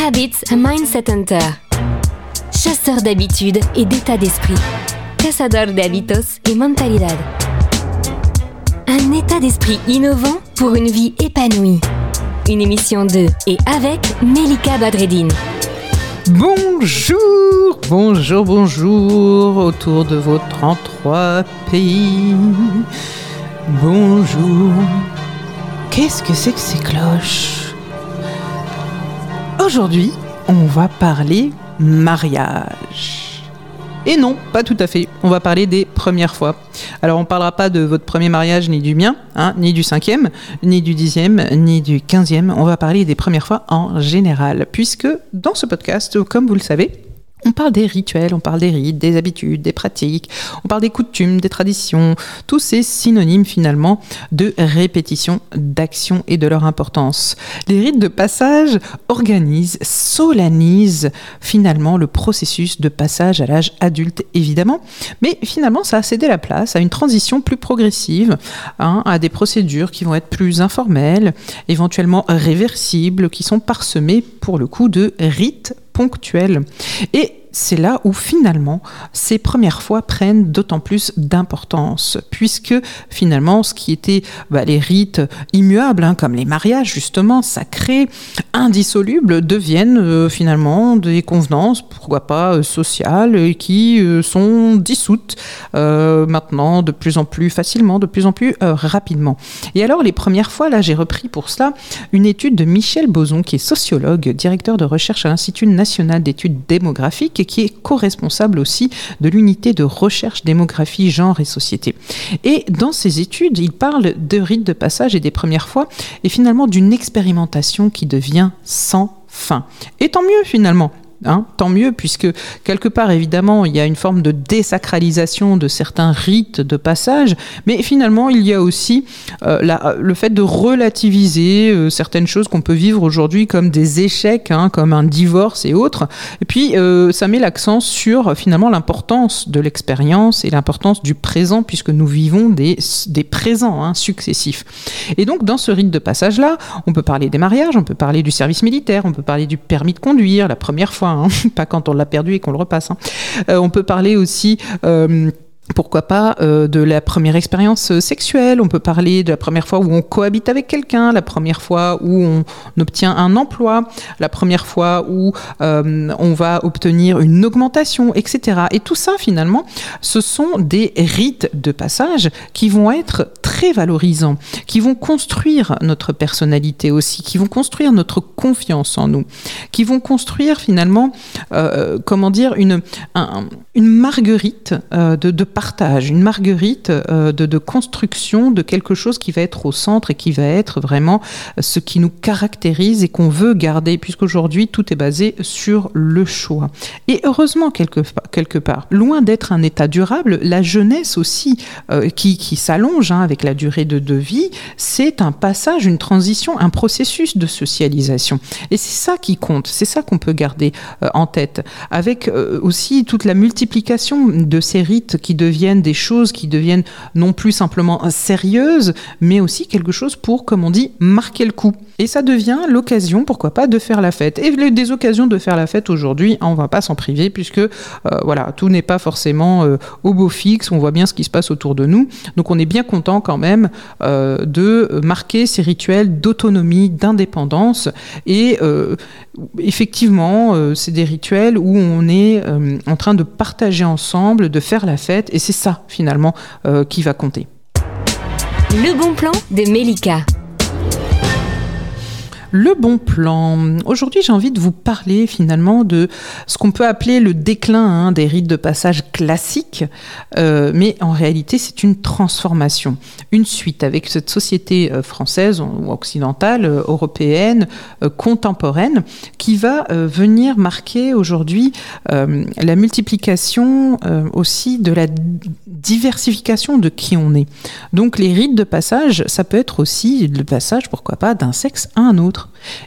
Habits a Mindset Hunter. Chasseur d'habitudes et d'état d'esprit. Cazador de hábitos et mentalidad. Un état d'esprit innovant pour une vie épanouie. Une émission de et avec Melika Badreddine. Bonjour, bonjour, bonjour, autour de vos 33 pays. Bonjour. Qu'est-ce que c'est que ces cloches? Aujourd'hui, on va parler mariage. Et non, pas tout à fait. On va parler des premières fois. Alors on ne parlera pas de votre premier mariage, ni du mien, hein, ni du cinquième, ni du dixième, ni du quinzième. On va parler des premières fois en général, puisque dans ce podcast, comme vous le savez, on parle des rituels, on parle des rites, des habitudes, des pratiques, on parle des coutumes, des traditions, tous ces synonymes finalement de répétition, d'action et de leur importance. Les rites de passage organisent, solennisent finalement le processus de passage à l'âge adulte évidemment, mais finalement ça a cédé la place à une transition plus progressive, hein, à des procédures qui vont être plus informelles, éventuellement réversibles, qui sont parsemées pour le coup de rites ponctuels. Et c'est là où finalement ces premières fois prennent d'autant plus d'importance, puisque finalement ce qui était bah, les rites immuables, hein, comme les mariages justement sacrés, indissolubles, deviennent euh, finalement des convenances, pourquoi pas euh, sociales, qui euh, sont dissoutes maintenant de plus en plus facilement, de plus en plus rapidement. Et alors les premières fois, là j'ai repris pour cela une étude de Michel Boson, qui est sociologue, directeur de recherche à l'Institut national d'études démographiques, qui est co-responsable aussi de l'unité de recherche démographie, genre et société. Et dans ses études, il parle de rites de passage et des premières fois, et finalement d'une expérimentation qui devient sans fin. Et tant mieux finalement, Hein, tant mieux, puisque quelque part, évidemment, il y a une forme de désacralisation de certains rites de passage, mais finalement, il y a aussi euh, le fait de relativiser euh, certaines choses qu'on peut vivre aujourd'hui comme des échecs, hein, comme un divorce et autres. Et puis, euh, ça met l'accent sur finalement l'importance de l'expérience et l'importance du présent, puisque nous vivons des, présents hein, successifs. Et donc, dans ce rite de passage-là, on peut parler des mariages, on peut parler du service militaire, on peut parler du permis de conduire, la première fois Hein. pas quand on l'a perdu et qu'on le repasse. Hein. Euh, on peut parler aussi euh, pourquoi pas euh, de la première expérience sexuelle, on peut parler de la première fois où on cohabite avec quelqu'un, la première fois où on obtient un emploi, la première fois où on va obtenir une augmentation, etc. Et tout ça, finalement, ce sont des rites de passage qui vont être très valorisants, qui vont construire notre personnalité aussi, qui vont construire notre confiance en nous, qui vont construire finalement, comment dire, une, une marguerite de, de partage, une marguerite euh, de, construction de quelque chose qui va être au centre et qui va être vraiment ce qui nous caractérise et qu'on veut garder, puisqu'aujourd'hui tout est basé sur le choix. Et heureusement, quelque, quelque part, loin d'être un état durable, la jeunesse aussi, euh, qui, qui s'allonge hein, avec la durée de, vie, c'est un passage, une transition, un processus de socialisation. Et c'est ça qui compte, c'est ça qu'on peut garder euh, en tête, avec aussi toute la multiplication de ces rites qui deviennent des choses qui deviennent non plus simplement sérieuses, mais aussi quelque chose pour, comme on dit, marquer le coup. Et ça devient l'occasion, pourquoi pas, de faire la fête. Et des occasions de faire la fête aujourd'hui, on va pas s'en priver, puisque euh, voilà, tout n'est pas forcément euh, au beau fixe, on voit bien ce qui se passe autour de nous. Donc on est bien content quand même euh, de marquer ces rituels d'autonomie, d'indépendance. Et effectivement, c'est des rituels où on est en train de partager ensemble, de faire la fête, et c'est ça finalement qui va compter. Le bon plan de Melika. Le bon plan. Aujourd'hui, j'ai envie de vous parler finalement de ce qu'on peut appeler le déclin hein, des rites de passage classiques, euh, mais en réalité, c'est une transformation, une suite avec cette société euh, française ou occidentale, euh, européenne, contemporaine, qui va venir marquer aujourd'hui la multiplication aussi de la diversification de qui on est. Donc, les rites de passage, ça peut être aussi le passage, pourquoi pas, d'un sexe à un autre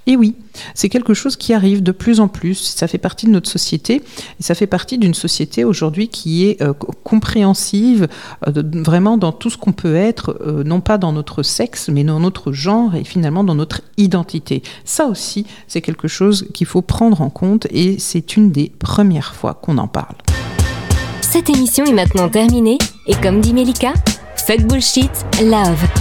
Et oui, c'est quelque chose qui arrive de plus en plus. Ça fait partie de notre société et ça fait partie d'une société aujourd'hui qui est euh, compréhensive euh, vraiment dans tout ce qu'on peut être, euh, non pas dans notre sexe, mais dans notre genre et finalement dans notre identité. Ça aussi, c'est quelque chose qu'il faut prendre en compte et c'est une des premières fois qu'on en parle. Cette émission est maintenant terminée et comme dit Melika, fuck bullshit, love.